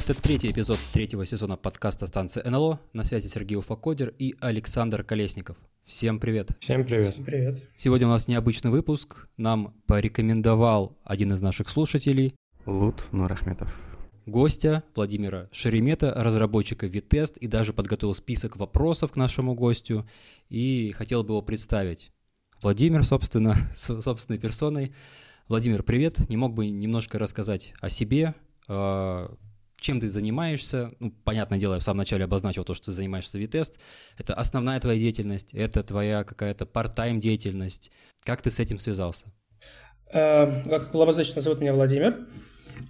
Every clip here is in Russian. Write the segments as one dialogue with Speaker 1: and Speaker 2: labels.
Speaker 1: Это третий эпизод третьего сезона подкаста станции НЛО. На связи Сергей Уфакодер и Александр Колесников. Всем привет.
Speaker 2: Всем привет.
Speaker 3: Всем привет.
Speaker 1: Сегодня у нас необычный выпуск. Нам порекомендовал один из наших слушателей.
Speaker 2: Лут Нурахметов.
Speaker 1: Гостя Владимира Шеремета, разработчика Витест, и даже подготовил список вопросов к нашему гостю, и хотел бы его представить. Владимир, собственно, с собственной персоной. Владимир, привет. Не мог бы немножко рассказать о себе, а, чем ты занимаешься. Ну, понятное дело, я в самом начале обозначил то, что ты занимаешься Витест. Это основная твоя деятельность, это твоя какая-то part-time деятельность. Как ты с этим связался?
Speaker 3: Э, как было обозначено, зовут меня Владимир.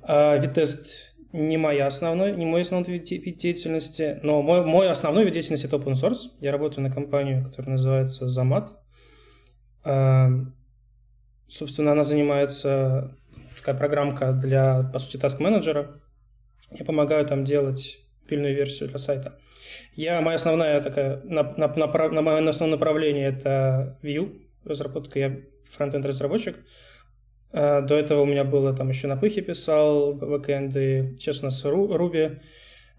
Speaker 3: Э, Витест не моя основной, не мой основной вид деятельности, но мой, мой основной вид деятельности это open source. Я работаю на компанию, которая называется Замат. Э, собственно, она занимается такая программка для, по сути, task-менеджера. Я помогаю там делать пильную версию для сайта. Я, моя основная такая, на, на, на, на мое основное направление это Vue, разработка, я фронтенд разработчик. До этого у меня было там еще на пыхе писал бэкэнды, сейчас у нас Ruby,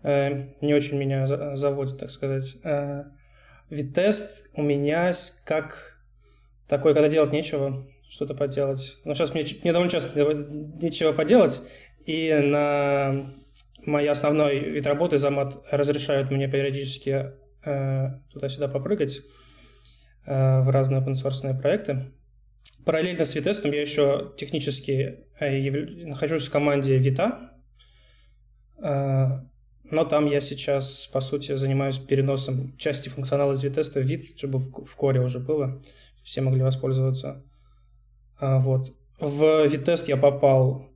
Speaker 3: не очень меня заводит, так сказать. Витест у меня как такой, когда делать нечего, что-то поделать. Но сейчас мне, мне довольно часто нечего поделать, и на мой основной вид работы замат разрешают мне периодически э, туда-сюда попрыгать э, в разные open source проекты. Параллельно с Витестом я еще технически э, яв... нахожусь в команде Вита, э, но там я сейчас, по сути, занимаюсь переносом части функционала из Витеста в Вит, чтобы в, в коре уже было, все могли воспользоваться. А, вот. В Витест я попал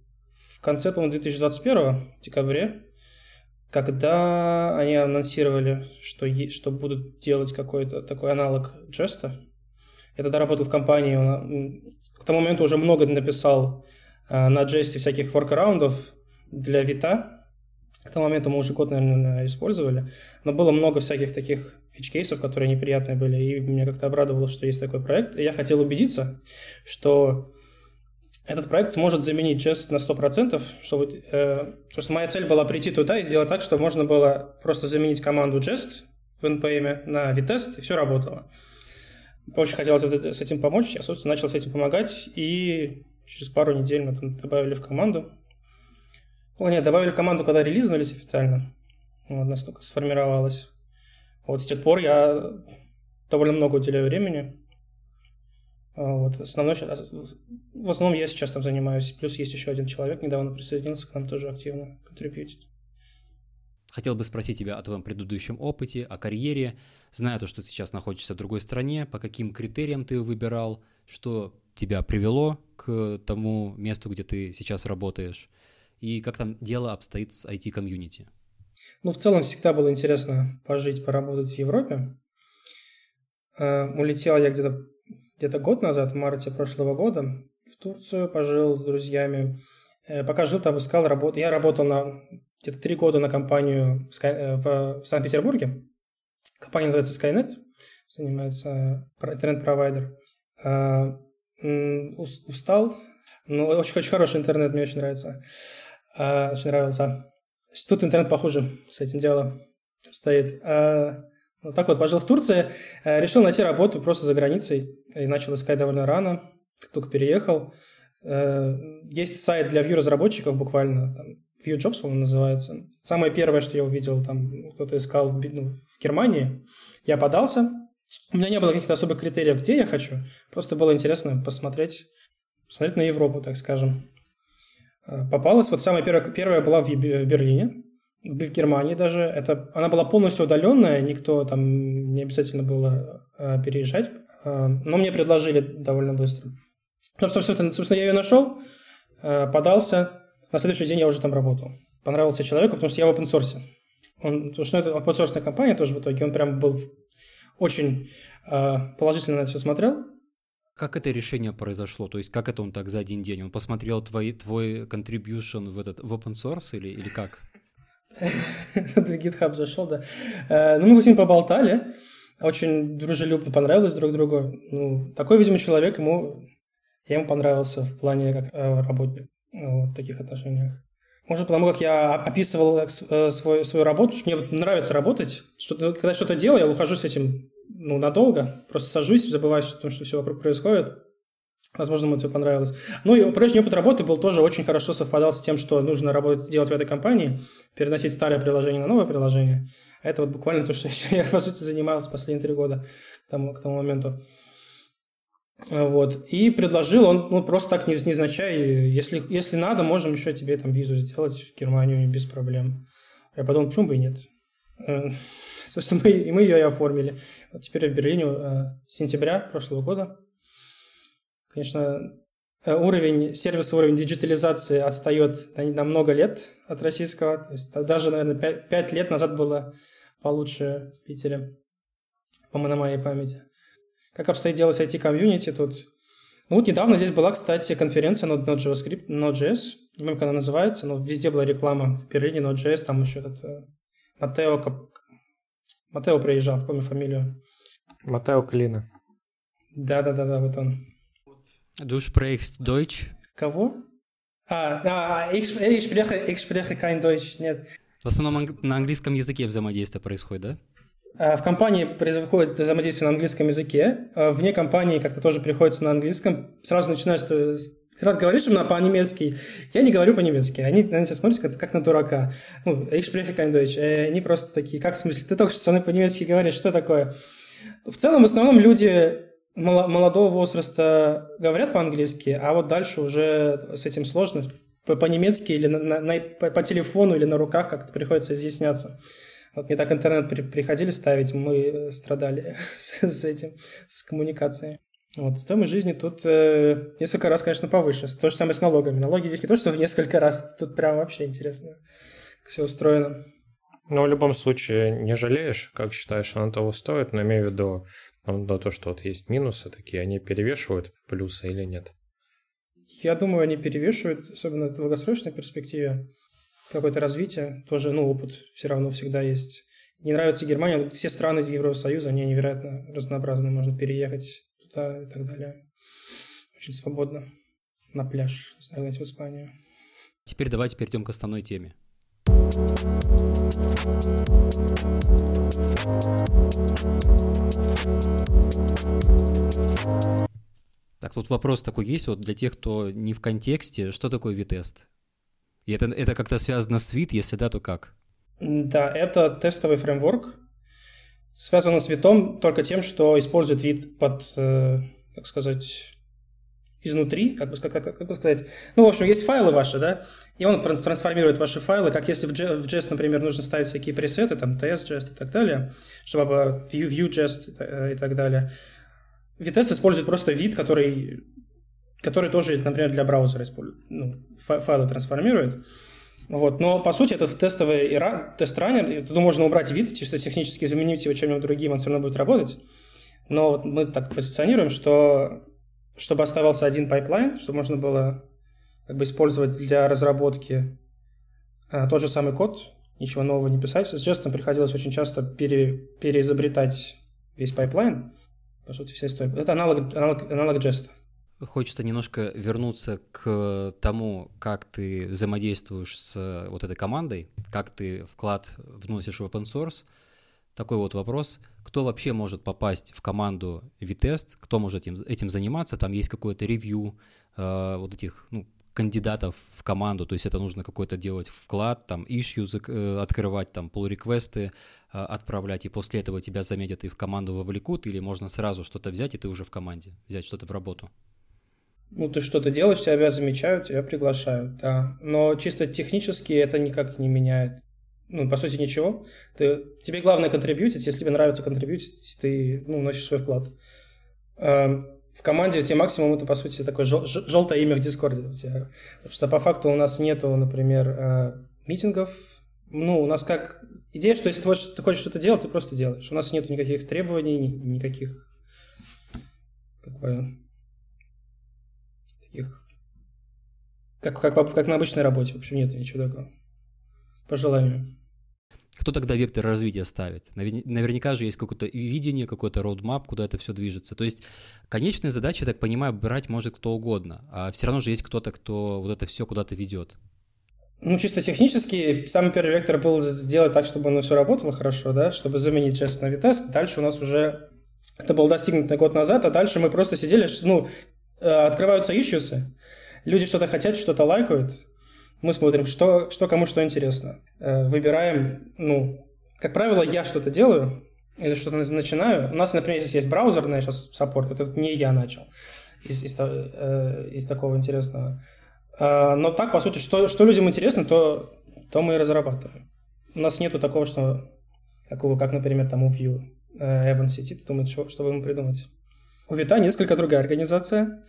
Speaker 3: конце, по-моему, 2021 декабре, когда они анонсировали, что, что будут делать какой-то такой аналог Джеста. Я тогда работал в компании, к тому моменту уже много написал э, на Джесте всяких воркараундов для Вита. К тому моменту мы уже год, наверное, использовали. Но было много всяких таких edge-кейсов, которые неприятные были, и меня как-то обрадовало, что есть такой проект. И я хотел убедиться, что этот проект сможет заменить Jest на 100%, чтобы, э, просто моя цель была прийти туда и сделать так, чтобы можно было просто заменить команду Jest в NPM на Vitest, и все работало. Очень хотелось с этим помочь, я, собственно, начал с этим помогать, и через пару недель мы там добавили в команду. О, нет, добавили в команду, когда релизнулись официально. Вот, настолько сформировалось. Вот с тех пор я довольно много уделяю времени вот, основной, в основном я сейчас там занимаюсь. Плюс есть еще один человек, недавно присоединился к нам тоже активно контрибьютить.
Speaker 1: Хотел бы спросить тебя о твоем предыдущем опыте, о карьере. Знаю то, что ты сейчас находишься в другой стране, по каким критериям ты выбирал, что тебя привело к тому месту, где ты сейчас работаешь, и как там дело обстоит с IT-комьюнити.
Speaker 3: Ну, в целом всегда было интересно пожить, поработать в Европе. Э, улетел я где-то где-то год назад, в марте прошлого года, в Турцию, пожил с друзьями. Э, пока жил там, искал работу. Я работал на где-то три года на компанию в, э, в, Санкт-Петербурге. Компания называется Skynet, занимается интернет-провайдер. А, устал, но очень, очень хороший интернет, мне очень нравится. Очень нравился. Тут интернет похуже с этим делом стоит. Так вот, пожил в Турции, э, решил найти работу просто за границей и начал искать довольно рано, как только переехал. Э, есть сайт для Vue-разработчиков буквально, там, Vue Jobs, по-моему, называется. Самое первое, что я увидел, там кто-то искал в, ну, в Германии. Я подался. У меня не было каких-то особых критериев, где я хочу. Просто было интересно посмотреть, посмотреть на Европу, так скажем. Э, попалась. Вот самая первая, первая была в Берлине в Германии даже. Это, она была полностью удаленная, никто там не обязательно было э, переезжать. Э, но мне предложили довольно быстро. Ну, собственно, собственно, я ее нашел, э, подался. На следующий день я уже там работал. Понравился человеку, потому что я в open source. Он, потому что это open source компания тоже в итоге. Он прям был очень э, положительно на это все смотрел.
Speaker 1: Как это решение произошло? То есть как это он так за один день? Он посмотрел твой, твой contribution в, этот, в open source или, или как?
Speaker 3: в GitHub зашел, да. Э, ну, мы с ним поболтали, очень дружелюбно понравилось друг другу. Ну, такой, видимо, человек, ему, я ему понравился в плане как э, работник в таких отношениях. Может, потому как я описывал э, свой, свою работу, что мне вот нравится работать. Что, когда что-то делаю, я ухожу с этим ну, надолго, просто сажусь, забываюсь о том, что все вокруг происходит. Возможно, ему это понравилось. Ну и прежний опыт работы был тоже очень хорошо совпадал с тем, что нужно работать, делать в этой компании, переносить старое приложение на новое приложение. Это вот буквально то, что я, по сути, занимался последние три года к тому, к тому моменту. Вот. И предложил он ну, просто так невзначай, если, если надо, можем еще тебе там визу сделать в Германию без проблем. Я подумал, почему бы и нет. Э, собственно, мы, и мы ее и оформили. Вот теперь я в Берлине э, с сентября прошлого года. Конечно, э, уровень, сервис уровень диджитализации отстает на, много лет от российского. То есть даже, наверное, 5, 5 лет назад было получше в Питере, по на моей памяти. Как обстоит дело с IT-комьюнити тут? Ну вот недавно здесь была, кстати, конференция Node, Node JavaScript, Node.js. Не помню, как она называется, но везде была реклама. В Берлине Node.js, там еще этот э, Матео, Матео приезжал, помню фамилию.
Speaker 2: Матео Клина.
Speaker 3: Да-да-да, вот он.
Speaker 1: Du sprichst Deutsch?
Speaker 3: Кого? А, а, ich, ich, spreche, ich spreche kein Deutsch, нет.
Speaker 1: В основном на английском языке взаимодействие происходит, да?
Speaker 3: А, в компании происходит взаимодействие на английском языке, а вне компании как-то тоже приходится на английском. Сразу начинаешь, сразу говоришь им по-немецки. Я не говорю по-немецки. Они на тебя смотрят как, как на дурака. Ну, ich spreche kein Deutsch. Э, они просто такие, как в смысле, ты только что со мной по-немецки говоришь, что такое? В целом, в основном люди молодого возраста говорят по-английски, а вот дальше уже с этим сложно. По-немецки или на, на, по, по телефону или на руках как-то приходится изъясняться. Вот мне так интернет при, приходили ставить, мы страдали с, с этим, с коммуникацией. Вот, стоимость жизни тут э, несколько раз, конечно, повыше. То же самое с налогами. Налоги здесь не то, что в несколько раз. Тут прям вообще интересно, как все устроено.
Speaker 2: Но в любом случае не жалеешь, как считаешь, оно того стоит, но имею в виду, но то, что вот есть минусы такие, они перевешивают плюсы или нет?
Speaker 3: Я думаю, они перевешивают, особенно в долгосрочной перспективе. Какое-то развитие, тоже, ну, опыт все равно всегда есть. Не нравится Германия, все страны Евросоюза, они невероятно разнообразны, можно переехать туда и так далее. Очень свободно. На пляж, сгонять в Испанию.
Speaker 1: Теперь давайте перейдем к основной теме. Так, тут вопрос такой есть, вот для тех, кто не в контексте, что такое витест? И это, это как-то связано с вид, если да, то как?
Speaker 3: Да, это тестовый фреймворк, связан с витом только тем, что использует вид под, э, как сказать, изнутри, как бы, как, как, бы сказать. Ну, в общем, есть файлы ваши, да, и он трансформирует ваши файлы, как если в JS, например, нужно ставить всякие пресеты, там, TS-JS и так далее, чтобы Vue, Vue.js и так далее. Vitest использует просто Vite, который, который тоже, например, для браузера использует, ну, файлы трансформирует. Вот. Но, по сути, это тестовый test runner. Туда можно убрать Vite, чисто технически заменить его чем-нибудь другим, он все равно будет работать. Но вот мы так позиционируем, что чтобы оставался один pipeline, чтобы можно было как бы использовать для разработки а, тот же самый код, ничего нового не писать. С Jest приходилось очень часто пере, переизобретать весь pipeline. По сути, вся история. Это аналог, аналог, аналог Jest.
Speaker 1: Хочется немножко вернуться к тому, как ты взаимодействуешь с вот этой командой, как ты вклад вносишь в open source. Такой вот вопрос. Кто вообще может попасть в команду Vitest? Кто может этим, этим заниматься? Там есть какое-то ревью э, вот этих ну, кандидатов в команду, то есть это нужно какой-то делать вклад, там, issues э, открывать, там, pull-реквесты э, отправлять, и после этого тебя заметят и в команду вовлекут, или можно сразу что-то взять, и ты уже в команде, взять что-то в работу?
Speaker 3: Ну, ты что-то делаешь, тебя замечают, тебя приглашают, да. Но чисто технически это никак не меняет, ну, по сути, ничего. Ты, тебе главное контрибьютить, если тебе нравится контрибьютить, ты, ну, носишь свой вклад. Эм, в команде у тебя максимум это, по сути, такое жел- желтое имя в Discord е. Потому что по факту у нас нету, например, э, meeting ов. Ну, у нас как идея, что если ты хочешь, ты хочешь что-то делать, ты просто делаешь. У нас нету никаких требований, никаких как бы, таких как, как, как на обычной работе. В общем, нет ничего такого. По желанию.
Speaker 1: Кто тогда вектор развития ставит? Наверняка же есть какое-то видение, какой-то roadmap, куда это все движется. То есть конечные задачи, я так понимаю, брать может кто угодно, а все равно же есть кто-то, кто вот это все куда-то ведет.
Speaker 3: Ну, чисто технически, самый первый вектор был сделать так, чтобы оно все работало хорошо, да, чтобы заменить JS на Vitest. Дальше у нас уже, это было достигнуто год назад, а дальше мы просто сидели, ну, э, открываются issues, люди что-то хотят, что-то лайкают, мы смотрим, что, что кому что интересно. Э, выбираем, ну, как правило, я что-то делаю или что-то начинаю. У нас, например, здесь есть браузерный сейчас саппорт, это не я начал из, из, э, из такого интересного. А, но так, по сути, что, что людям интересно, то, то мы и разрабатываем. У нас нету такого, что такого, как, например, там у Vue э, Evan сидит думает, что, что бы ему придумать. У Вита несколько другая организация.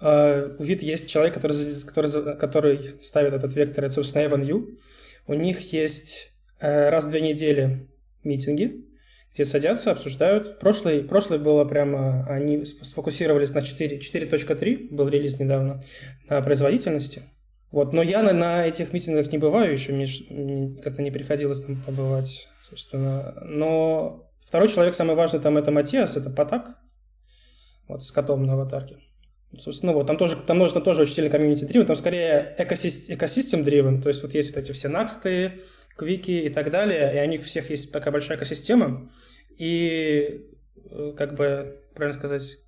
Speaker 3: У Вит есть человек, который, который, который ставит этот вектор, это, собственно, Evan Yu. У них есть uh, раз в две недели митинги, где садятся, обсуждают. Прошлый, прошлый было прямо, они сфокусировались на 4, 4.3, был релиз недавно, на производительности. Вот, но я на, на этих митингах не бываю еще, мне как-то не приходилось там побывать, собственно. Но второй человек, самый важный там, это Матиас, это Патак, вот с котом на аватарке. Собственно, вот, там тоже, там нужно тоже очень сильно комьюнити дривен, там скорее экосистем дривен, то есть вот есть вот эти все наксты, квики и так далее, и у них всех есть такая большая экосистема, и э, как бы, правильно сказать,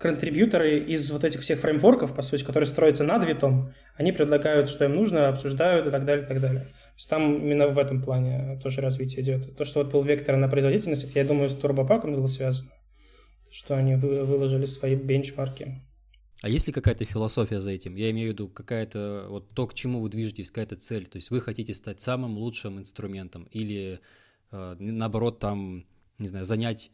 Speaker 3: контрибьюторы из вот этих всех фреймворков, по сути, которые строятся над витом, они предлагают, что им нужно, обсуждают и так далее, и так далее. То есть там именно в этом плане тоже развитие идет. То, что вот был вектор на производительность, я думаю, с турбопаком было связано, что они выложили свои бенчмарки.
Speaker 1: А есть ли какая-то философия за этим? Я имею в виду какая-то вот то, к чему вы движетесь, какая-то цель. То есть вы хотите стать самым лучшим инструментом или э, наоборот там, не знаю, занять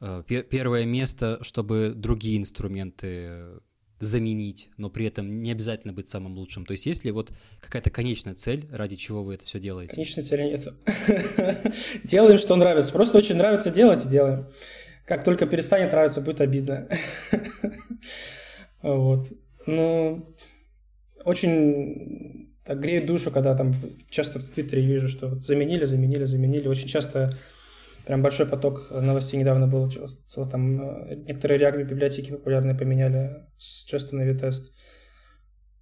Speaker 1: э, первое место, чтобы другие инструменты заменить, но при этом не обязательно быть самым лучшим. То есть есть ли вот какая-то конечная цель, ради чего вы это все делаете?
Speaker 3: Конечной цели нет. Делаем, что нравится. Просто очень нравится делать и делаем. Как только перестанет нравиться, будет обидно. Вот. Ну, очень так греет душу, когда там часто в Твиттере вижу, что заменили, заменили, заменили. Очень часто прям большой поток новостей недавно был. Там э, некоторые React библиотеки популярные поменяли с Jest на Vitest.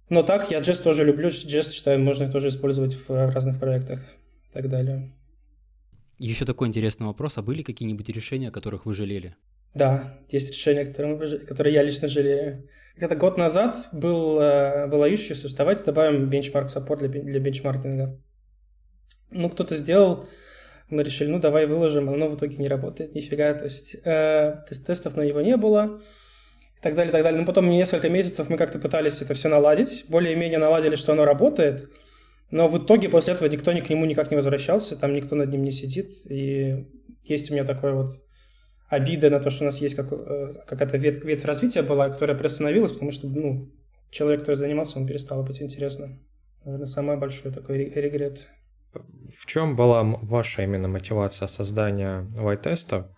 Speaker 3: Но так, я Jest тоже люблю. Jest, считаю, можно тоже использовать в разных проектах и так далее.
Speaker 1: Еще такой интересный вопрос. А были какие-нибудь решения, о которых вы жалели?
Speaker 3: Да, есть решения, которые, я лично жалею. Где-то год назад был, э, была issue, давайте добавим бенчмарк саппорт для, для бенчмаркинга. Ну, кто-то сделал, мы решили, ну, давай выложим, оно в итоге не работает, нифига. То есть э, тест тестов на него не было и так далее, и так далее. Но потом несколько месяцев мы как-то пытались это все наладить, более-менее наладили, что оно работает, но в итоге после этого никто ни к нему никак не возвращался, там никто над ним не сидит, и есть у меня такой вот обида на то, что у нас есть как, э, какая-то ветвь, ветвь развития была, которая приостановилась, потому что ну, человек, который занимался, он перестал быть интересным. Наверное, самый большой такой регрет.
Speaker 2: В чем была ваша именно мотивация создания white-теста?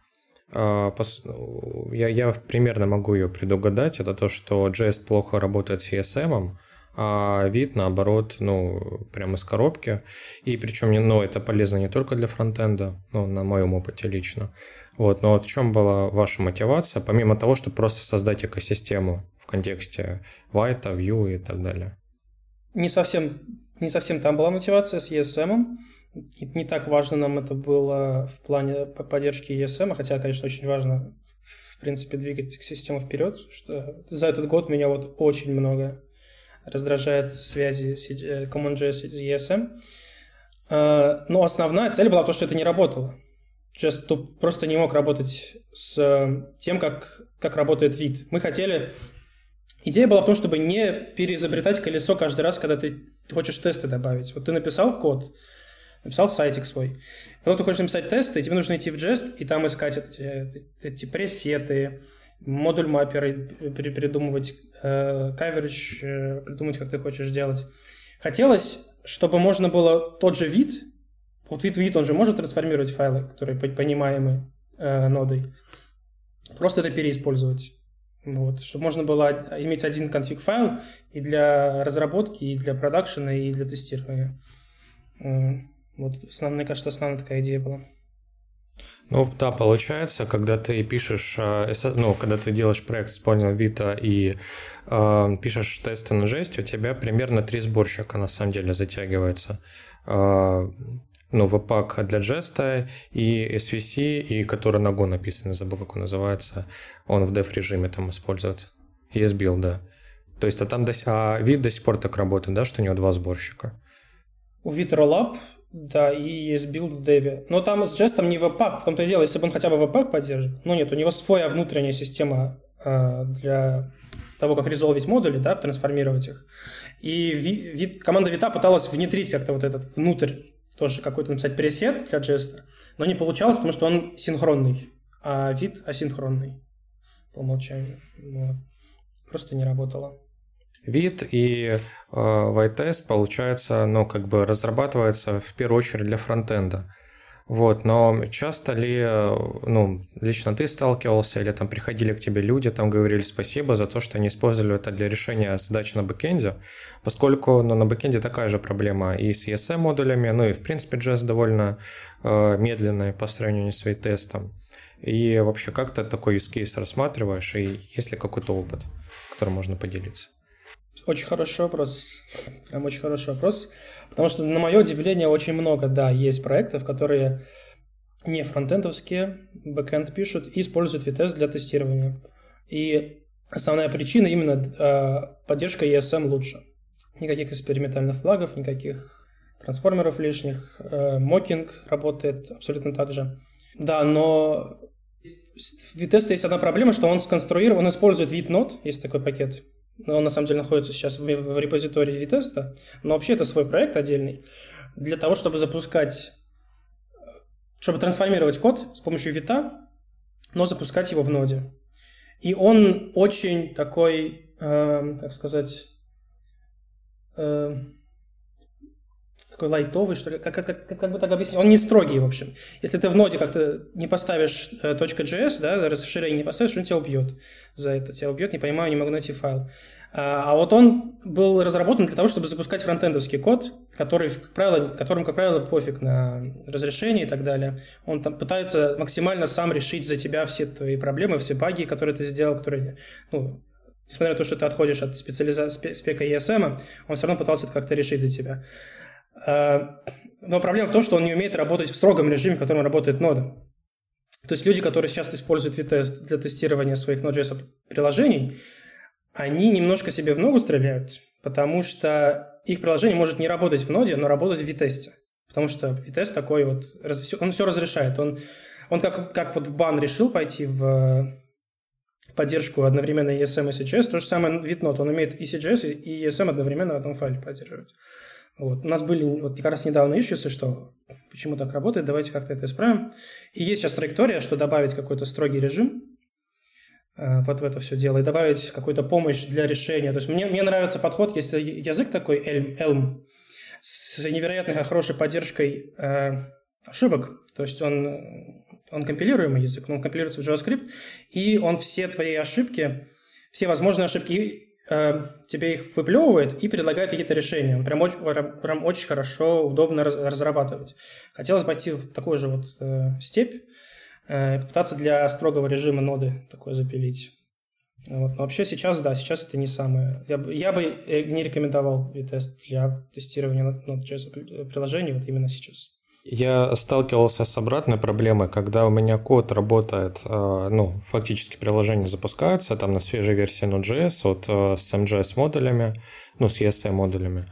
Speaker 2: А, я, я примерно могу ее предугадать. Это то, что JS плохо работает с ESM, а вид, наоборот, ну, прямо из коробки. И причем, ну, это полезно не только для фронтенда, ну, на моем опыте лично. Вот, но вот в чем была ваша мотивация, помимо того, чтобы просто создать экосистему в контексте White, Vue и так далее?
Speaker 3: Не совсем, не совсем там была мотивация с ESM. Не так важно нам это было в плане поддержки ESM, хотя, конечно, очень важно, в принципе, двигать систему вперед, что за этот год меня вот очень много раздражает связи э, CommonJS и ESM. Но основная цель была то, что это не работало. Just просто не мог работать с э, тем, как, как работает вид. Мы хотели... Идея была в том, чтобы не переизобретать колесо каждый раз, когда ты хочешь тесты добавить. Вот ты написал код, написал сайтик свой. Потом ты хочешь написать тесты, тебе нужно идти в Jest и там искать эти, эти пресеты, модуль мапперы, придумывать э, coverage, э, придумать, как ты хочешь делать. Хотелось, чтобы можно было тот же вид вот вид вид, он же может трансформировать файлы, которые понимаемы э, нодой. Просто это переиспользовать. Вот, чтобы можно было иметь один конфиг файл и для разработки, и для продакшена, и для тестирования. Э, вот, основная, мне кажется, основная такая идея была.
Speaker 2: Ну, да, получается, когда ты пишешь, э, ну, когда ты делаешь проект с Polygon Vita и э, пишешь тесты на жесть, у тебя примерно три сборщика на самом деле затягивается. Э, ну, Webpack для жеста и SVC, и который на Go написан, забыл, как он называется, он в dev режиме там используется. ESBuild, да. То есть, а там до, а Vite до сих пор так работает, да, что у него два сборщика?
Speaker 3: У Rollup да, и ESBuild в dev е. Но там с Jest ом не webpack, в том-то и дело, если бы он хотя бы webpack поддерживал. Ну нет, у него своя внутренняя система э, для того, как резолвить модули, да, трансформировать их. И Vite, команда Vite а пыталась внедрить как-то вот этот внутрь, тоже какой-то написать preset для Jest а, но не получалось, потому что он синхронный, а Vite асинхронный по умолчанию. Вот. Просто не работало
Speaker 2: Vite, и э, Vitest, получается, ну, как бы разрабатывается в первую очередь для фронтенда. Вот, но часто ли, э, ну, лично ты сталкивался или там приходили к тебе люди, там говорили спасибо за то, что они использовали это для решения задач на бэкенде, поскольку ну, на бэкенде такая же проблема и с ESM модулями, ну и в принципе Jest довольно э, медленный по сравнению с Vitest ом. И вообще, как ты такой use case рассматриваешь, и есть ли какой-то опыт, которым можно поделиться?
Speaker 3: Очень хороший вопрос. Прям очень хороший вопрос. Потому что, на мое удивление, очень много, да, есть проектов, которые не фронтендовские, бэкенд пишут и используют Vitest для тестирования. И основная причина именно э, поддержка ESM лучше. Никаких экспериментальных флагов, никаких трансформеров лишних. Э, мокинг работает абсолютно так же. Да, но в VTest есть одна проблема, что он сконструирован, он использует нот, есть такой пакет, он на самом деле находится сейчас в, в репозитории Vitesta, но вообще это свой проект отдельный. Для того, чтобы запускать, чтобы трансформировать код с помощью Вита, но запускать его в ноде. И он очень такой, э, как сказать, э, такой лайтовый, что ли, как, как, как, как бы так объяснить, он не строгий, в общем. Если ты в ноде как-то не поставишь э, .js, да, расширение не поставишь, он тебя убьет за это, тебя убьет, не понимаю, не могу найти файл. А, а вот он был разработан для того, чтобы запускать фронтендовский код, который, как правило, которым, как правило, пофиг на разрешение и так далее. Он там пытается максимально сам решить за тебя все твои проблемы, все баги, которые ты сделал, которые, ну, несмотря на то, что ты отходишь от специализации спека ESM, он все равно пытался это как-то решить за тебя. Э, но проблема в том, что он не умеет работать в строгом режиме, в котором работает нода. То есть люди, которые сейчас используют VTest для тестирования своих Node.js приложений, они немножко себе в ногу стреляют, потому что их приложение может не работать в ноде, но работать в VTest. Потому что VTest такой вот, он все разрешает. Он, он как, как вот в бан решил пойти в поддержку одновременно ESM и CGS, то же самое VitNode, он умеет и CGS, и ESM одновременно в одном файле поддерживать. Вот. У нас были вот как раз недавно ищусы, что почему так работает, давайте как-то это исправим. И есть сейчас траектория, что добавить какой-то строгий режим э, вот в это все дело и добавить какую-то помощь для решения. То есть мне, мне нравится подход, есть язык такой Elm, Elm с невероятной хорошей поддержкой э, ошибок. То есть он, он компилируемый язык, он компилируется в JavaScript, и он все твои ошибки, все возможные ошибки Э, тебе их выплевывает и предлагает какие-то решения. Прям очень, прям очень хорошо, удобно раз, разрабатывать. Хотелось пойти в такую же вот э, степь, э, попытаться для строгого режима ноды такое запилить. Вот. Но вообще сейчас, да, сейчас это не самое. Я, бы, я бы э, не рекомендовал тест для тестирования Node.js приложений вот именно сейчас.
Speaker 2: Я сталкивался с обратной проблемой, когда у меня код работает, э, ну, фактически приложение запускается там на свежей версии Node.js вот э, с MJS модулями, ну, с ESM модулями.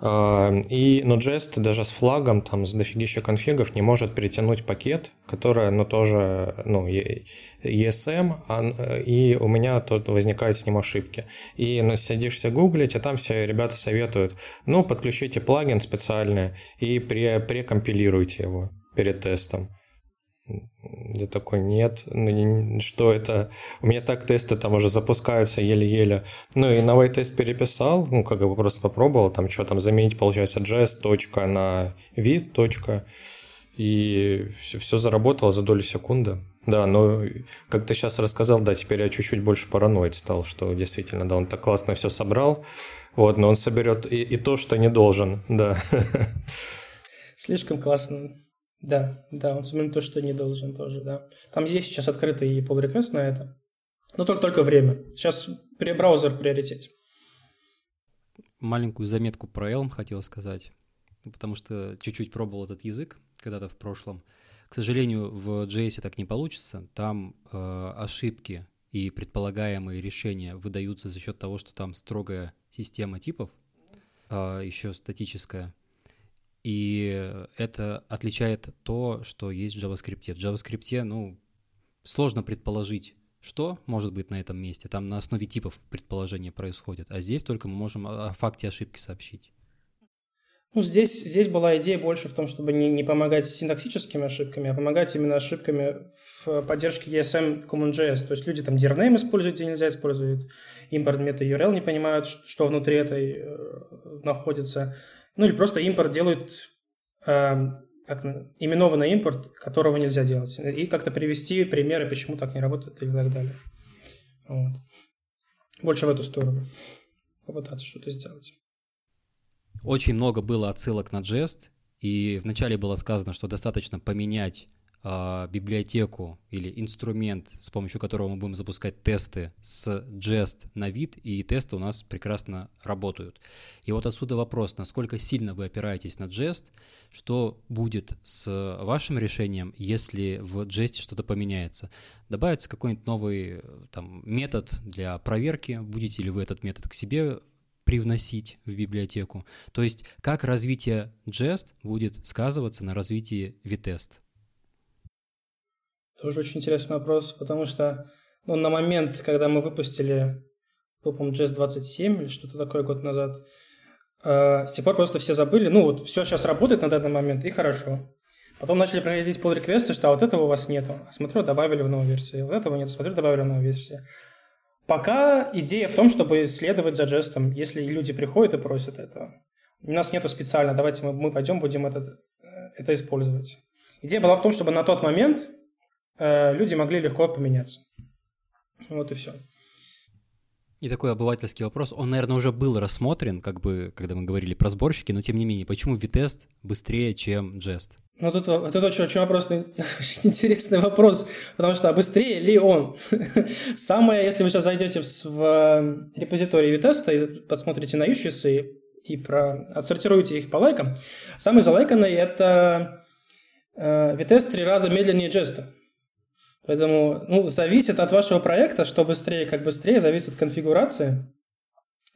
Speaker 2: А, и Node.js даже с флагом, там, с дофигища конфигов не может перетянуть пакет, который, ну, тоже, ну, ESM, а, и у меня тут возникают с ним ошибки. И садишься гуглить, а там все ребята советуют, ну, подключите плагин специальный и пре прекомпилируйте его перед тестом. Я такой, нет, ну, что это? У меня так тесты там уже запускаются еле-еле. Ну и на тест переписал, ну как бы просто попробовал, там что там заменить, получается, JS точка на вид точка. И все, все заработало за долю секунды. Да, но как ты сейчас рассказал, да, теперь я чуть-чуть больше параноид стал, что действительно, да, он так классно все собрал, вот, но он соберет и, и то, что не должен, да.
Speaker 3: Слишком классно Да, да, он симулирует то, что не должен тоже, да. Там есть сейчас открытый pull request на это, но только, только время. Сейчас браузер в приоритете.
Speaker 1: Маленькую заметку про Elm хотел сказать, потому что чуть-чуть пробовал этот язык когда-то в прошлом. К сожалению, в JS так не получится. Там э, ошибки и предполагаемые решения выдаются за счет того, что там строгая система типов, э, еще статическая. И это отличает то, что есть в JavaScript. В JavaScript, ну, сложно предположить, что может быть на этом месте. Там на основе типов предположения происходит. А здесь только мы можем о факте ошибки сообщить.
Speaker 3: Ну, здесь, здесь была идея больше в том, чтобы не, не помогать синтаксическими ошибками, а помогать именно ошибками в поддержке ESM CommonJS. То есть люди там DRName используют, где нельзя использовать, импорт мета URL не понимают, что внутри этой э, находится. Ну или просто импорт делают э, как именованный импорт, которого нельзя делать. И как-то привести примеры, почему так не работает и так далее. Вот. Больше в эту сторону. Попытаться что-то сделать.
Speaker 1: Очень много было отсылок на Jest, и вначале было сказано, что достаточно поменять э, библиотеку или инструмент, с помощью которого мы будем запускать тесты с Jest на вид, и тесты у нас прекрасно работают. И вот отсюда вопрос, насколько сильно вы опираетесь на Jest, что будет с вашим решением, если в Jest что-то поменяется? Добавится какой-нибудь новый там, метод для проверки, будете ли вы этот метод к себе привносить в библиотеку. То есть как развитие Jest будет сказываться на развитии Vitest?
Speaker 3: Тоже очень интересный вопрос, потому что ну, на момент, когда мы выпустили, по-моему, Jest 27 или что-то такое год назад, э, с тех пор просто все забыли, ну вот все сейчас работает на данный момент, и хорошо. Потом начали проводить pull реквесты что а вот этого у вас нету. А смотрю, добавили в новую версию. Вот этого нет, смотрю, добавили в новую версию. Пока идея в том, чтобы следовать за жестом, если люди приходят и просят этого. У нас нету специально, давайте мы, мы пойдем будем этот, э, это использовать. Идея была в том, чтобы на тот момент люди могли легко поменяться. Вот и все.
Speaker 1: И такой обывательский вопрос, он, наверное, уже был рассмотрен, как бы, когда мы говорили про сборщики, но тем не менее, почему Vitest быстрее, чем Jest?
Speaker 3: Ну, тут вот это очень, очень вопрос, очень интересный вопрос, потому что а быстрее ли он? Самое, если вы сейчас зайдете в, в э, репозиторий Vitest и посмотрите на issues и, и про, отсортируете их по лайкам, самый залайканный это э, Vitest три раза медленнее Jest. Поэтому, ну, зависит от вашего проекта, что быстрее, как быстрее, зависит от конфигурации.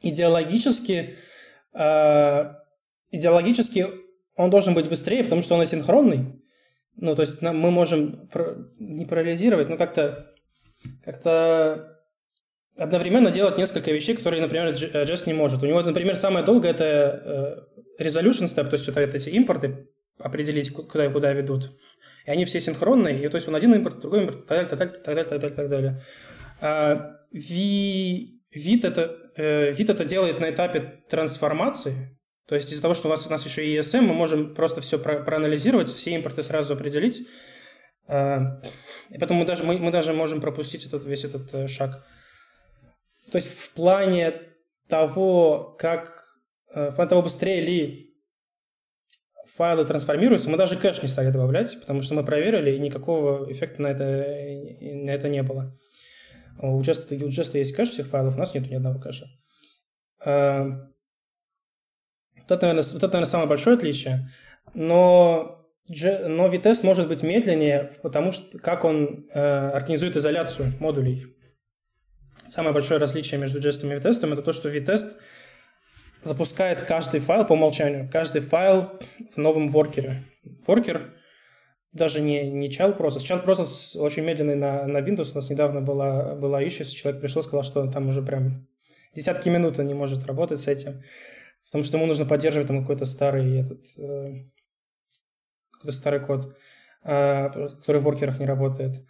Speaker 3: Идеологически, э, идеологически он должен быть быстрее, потому что он асинхронный. Ну, то есть мы можем не парализировать, но как-то как-то одновременно делать несколько вещей, которые, например, JS не может. У него, например, самое долгое это э, resolution step, то есть это, это эти импорты определить, куда и куда ведут и они все синхронные, и то есть он один импорт, другой импорт, так далее, так далее, так далее, так далее. А, ви, вид, это, э, вид это делает на этапе трансформации, то есть из-за того, что у нас, у нас еще ESM, мы можем просто все про, проанализировать, все импорты сразу определить, а, и поэтому мы даже, мы, мы даже можем пропустить этот, весь этот э, шаг. То есть в плане того, как, э, в плане того, быстрее ли файлы трансформируются, мы даже кэш не стали добавлять, потому что мы проверили, и никакого эффекта на это, на это не было. У Jest, у Jest есть кэш всех файлов, у нас нет ни одного кэша. А, вот это, наверное, вот это, наверное, самое большое отличие. Но, но Vitest может быть медленнее, потому что как он э, организует изоляцию модулей. Самое большое различие между Jest и Vitest это то, что Vitest – запускает каждый файл по умолчанию, каждый файл в новом воркере. Воркер даже не, не child process. Child process очень медленный на, на Windows. У нас недавно была, была issue, человек пришел, сказал, что там уже прям десятки минут он не может работать с этим, потому что ему нужно поддерживать там какой-то старый этот, э, какой-то старый код, э, который в воркерах не работает.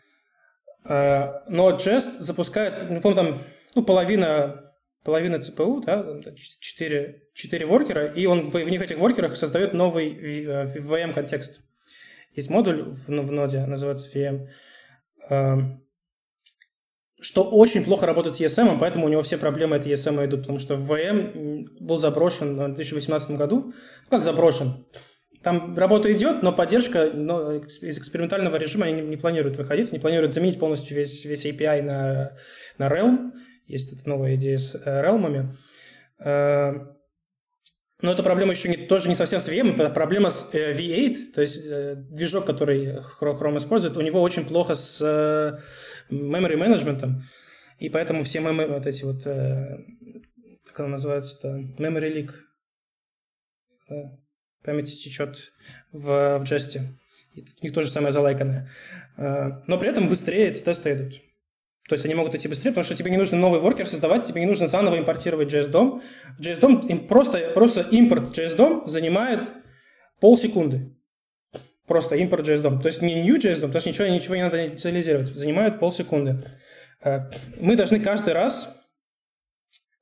Speaker 3: Э, но Jest запускает, не помню, там ну, половина половина ЦПУ, да, 4, 4 воркера, и он в, в них этих воркерах создает новый VM-контекст. Есть модуль в, в ноде, называется VM, эм, что очень плохо работает с ESM, поэтому у него все проблемы от ESM идут, потому что VM был заброшен в 2018 году. Ну, как заброшен? там работа идет, но поддержка но из экспериментального режима они не, не планируют выходить, не планируют заменить полностью весь, весь API на, на Realm. Есть эта новая идея с Realm. Э, но эта проблема еще не, тоже не совсем с VM, это проблема с э, V8, то есть э, движок, который Chrome использует, у него очень плохо с memory менеджментом, и поэтому все memory, вот эти вот, как она называется, это memory leak, память течет в, в Jest. И у них тоже самое залайканное. Но при этом быстрее эти тесты идут. То есть они могут идти быстрее, потому что тебе не нужно новый воркер создавать, тебе не нужно заново импортировать JS-DOM. JS-DOM, просто, просто импорт JS-DOM занимает полсекунды. Просто импорт JS-DOM. То есть не new JS-DOM, то есть ничего, ничего не надо инициализировать. Занимает полсекунды. Э, мы должны каждый раз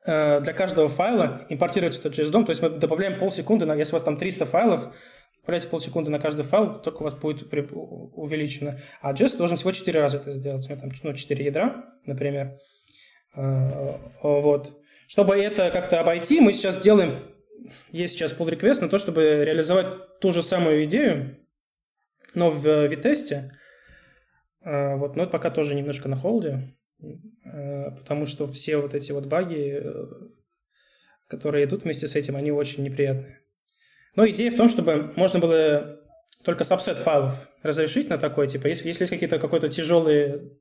Speaker 3: э, для каждого файла импортировать этот JS-DOM, то есть мы добавляем полсекунды, если у вас там 300 файлов, добавляете полсекунды на каждый файл, только у вас будет увеличено. А Jest должен всего 4 раза это сделать. У меня там ну, 4 ядра, например. А, вот. Чтобы это как-то обойти, мы сейчас делаем, есть сейчас pull request на то, чтобы реализовать ту же самую идею, но в витесте. А, вот, но это пока тоже немножко на холде, а, потому что все вот эти вот баги, э, которые идут вместе с этим, они очень неприятные. Но идея в том, чтобы можно было только сабсет файлов разрешить на такой, типа, если, если есть какие-то какой-то тяжелые,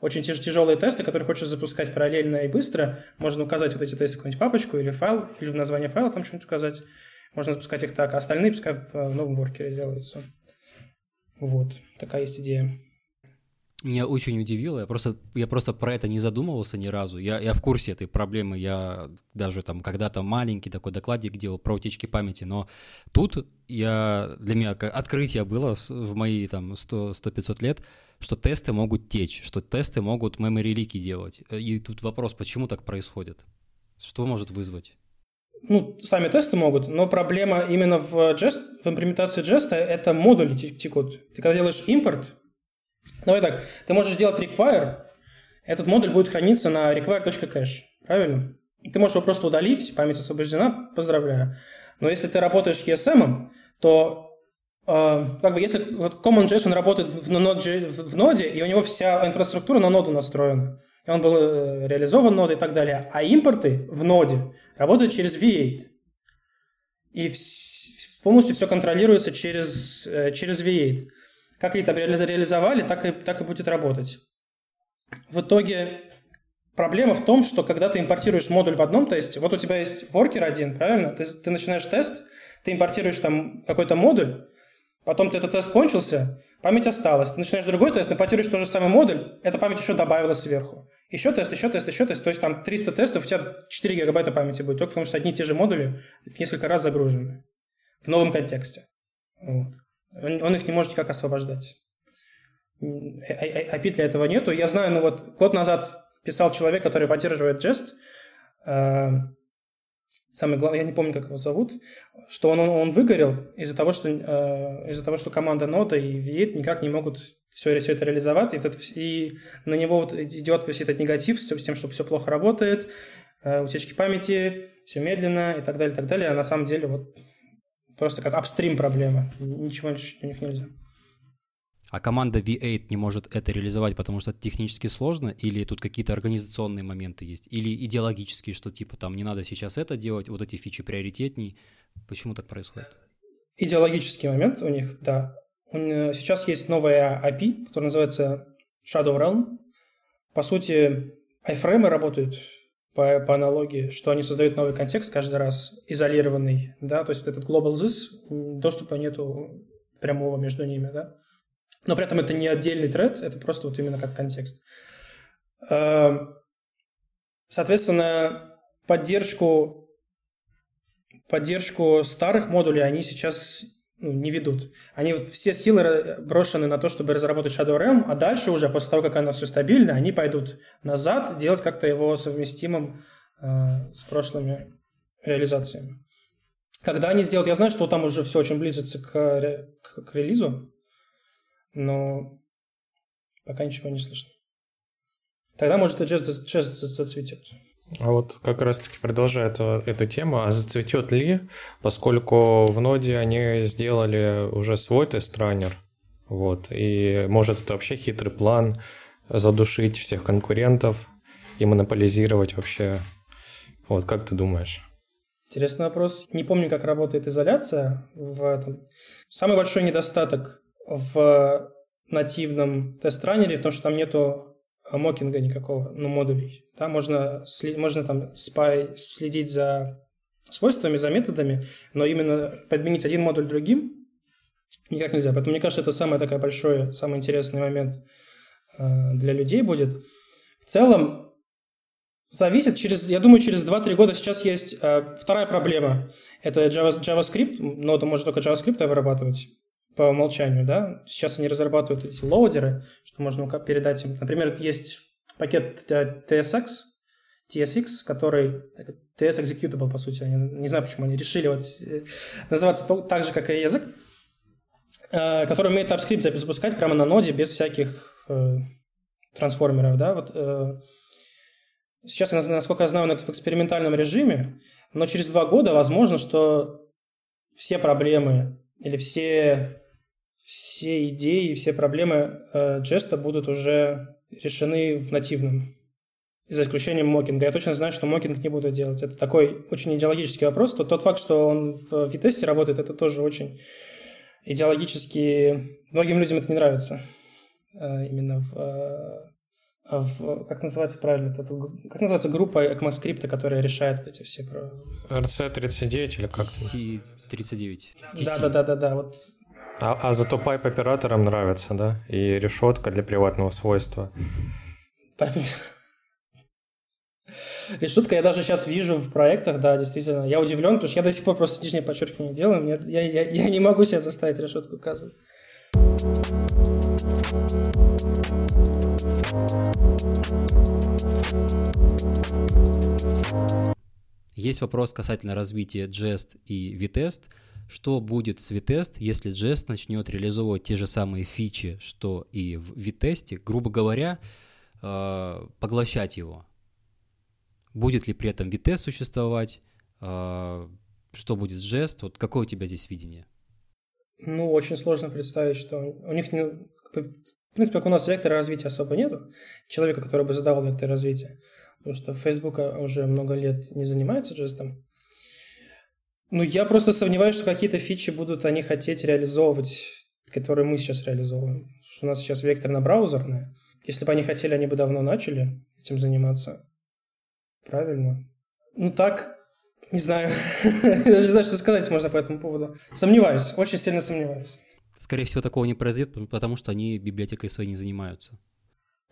Speaker 3: очень тяж, тяжелые тесты, которые хочешь запускать параллельно и быстро, можно указать вот эти тесты в какую-нибудь папочку или файл, или в название файла там что-нибудь указать. Можно запускать их так, а остальные пускай в новом воркере делаются. Вот, такая есть идея.
Speaker 1: Меня очень удивило, я просто, я просто про это не задумывался ни разу. Я, я в курсе этой проблемы, я даже там когда-то маленький такой докладик делал про утечки памяти, но тут я, для меня открытие было в мои там 100-500 лет, что тесты могут течь, что тесты могут memory лики делать. И тут вопрос, почему так происходит? Что может вызвать?
Speaker 3: ну, сами тесты могут, но проблема именно в Jest, в имплементации Jest это модули текут. Ты когда делаешь импорт, Давай так, ты можешь сделать require, этот модуль будет храниться на require.cache, правильно? Ты можешь его просто удалить, память освобождена, поздравляю. Но если ты работаешь с ESM, то э, как бы если вот CommonJS работает в, ноде, в ноде, и у него вся инфраструктура на ноду настроена, и он был э, реализован нодой и так далее, а импорты в ноде работают через V8. И в, полностью все контролируется через, э, через V8 как они там реализовали, так и, так и будет работать. В итоге проблема в том, что когда ты импортируешь модуль в одном тесте, вот у тебя есть воркер один, правильно? Ты, ты начинаешь тест, ты импортируешь там какой-то модуль, потом ты этот тест кончился, память осталась. Ты начинаешь другой тест, импортируешь тот же самый модуль, эта память еще добавилась сверху. Еще тест, еще тест, еще тест. То есть там 300 тестов, у тебя 4 гигабайта памяти будет, только потому что одни и те же модули в несколько раз загружены в новом контексте. Вот. Он, их не может никак освобождать. API для этого нету. Я знаю, ну вот год назад писал человек, который поддерживает Jest, э, самый главный, я не помню, как его зовут, что он, он, он выгорел из-за того, что, э, из-за того, что команда Нота и V8 никак не могут все, все это реализовать, и, вот и на него вот идет весь этот негатив с тем, что все плохо работает, э, утечки памяти, все медленно и так далее, и так далее, а на самом деле вот Просто как апстрим проблема. Ничего решить у них нельзя.
Speaker 1: А команда V8 не может это реализовать, потому что это технически сложно, или тут какие-то организационные моменты есть, или идеологические, что типа там не надо сейчас это делать, вот эти фичи приоритетней. Почему так происходит?
Speaker 3: Идеологический момент у них, да. Сейчас есть новая API, которая называется Shadow Realm. По сути, айфреймы работают по, по аналогии, что они создают новый контекст каждый раз, изолированный, да, то есть этот global this, доступа нету прямого между ними, да. Но при этом это не отдельный тред, это просто вот именно как контекст. Эм, соответственно, поддержку, поддержку старых модулей они сейчас ну, не ведут. Они вот все силы брошены на то, чтобы разработать Shadow RAM, а дальше уже, после того, как оно все стабильно, они пойдут назад, делать как-то его совместимым э, с прошлыми реализациями. Когда они сделают, я знаю, что там уже все очень близится к, к, к релизу, но пока ничего не слышно. Тогда, может, и джаз зацветет.
Speaker 2: А вот как раз-таки продолжая эту, эту тему, а зацветет ли, поскольку в ноде они сделали уже свой тест-раннер, вот, и может это вообще хитрый план задушить всех конкурентов и монополизировать вообще. Вот, как ты думаешь?
Speaker 3: Интересный вопрос. Не помню, как работает изоляция в этом. Самый большой недостаток в нативном тест-раннере в том, что там нету мокинга никакого, ну, модулей. Да, можно, можно там спай, следить за свойствами, за методами, но именно подменить один модуль другим никак нельзя. Поэтому мне кажется, это самый такой большой, самый интересный момент э, для людей будет. В целом, зависит через, я думаю, через 2-3 года сейчас есть э, вторая проблема. Это Java, JavaScript, нода может только JavaScript обрабатывать по умолчанию, да. Сейчас они разрабатывают эти лоудеры, что можно передать им. Например, есть пакет TSX, TSX, который TS Executable, по сути. Они, не знаю, почему они решили вот э, называться так же, как и язык, э, который умеет TypeScript запускать прямо на ноде без всяких э, трансформеров, да. Вот, э, сейчас, насколько я знаю, он в экспериментальном режиме, но через два года возможно, что все проблемы или все все идеи, все проблемы э, Джеста будут уже решены в нативном, за исключением мокинга. Я точно знаю, что мокинг не буду делать. Это такой очень идеологический вопрос. То, тот факт, что он в Витесте работает, это тоже очень идеологически... Многим людям это не нравится. Э, именно в, э, в... Как называется правильно? Это, как называется группа ECMAScript, которая решает эти все...
Speaker 2: RC39 или как?
Speaker 1: TC39.
Speaker 3: Да-да-да-да. Вот
Speaker 2: а, а зато пайп операторам нравится, да? И решетка для приватного свойства.
Speaker 3: Решетка я даже сейчас вижу в проектах, да, действительно. Я удивлен, потому что я до сих пор просто нижнее подчеркивание делаю. Мне, я, я, я не могу себе заставить решетку указывать.
Speaker 1: Есть вопрос касательно развития Jest и Vitest – что будет с Vitest, если Jest начнет реализовывать те же самые фичи, что и в Vitest, грубо говоря, э, поглощать его. Будет ли при этом Vitest существовать, э, что будет с Jest, вот какое у тебя здесь видение?
Speaker 3: Ну, очень сложно представить, что у них, не, в принципе, как у нас вектора развития особо нету, человека, который бы задавал вектор развития, потому что Facebook уже много лет не занимается джестом, ну, я просто сомневаюсь, что какие-то фичи будут они хотеть реализовывать, которые мы сейчас реализовываем. Потому что у нас сейчас векторно-браузерная. Если бы они хотели, они бы давно начали этим заниматься. Правильно. Ну так, не знаю. Даже не знаю, что сказать можно по этому поводу. Сомневаюсь, очень сильно сомневаюсь.
Speaker 1: Скорее всего, такого не произойдет, потому что они библиотекой своей не занимаются.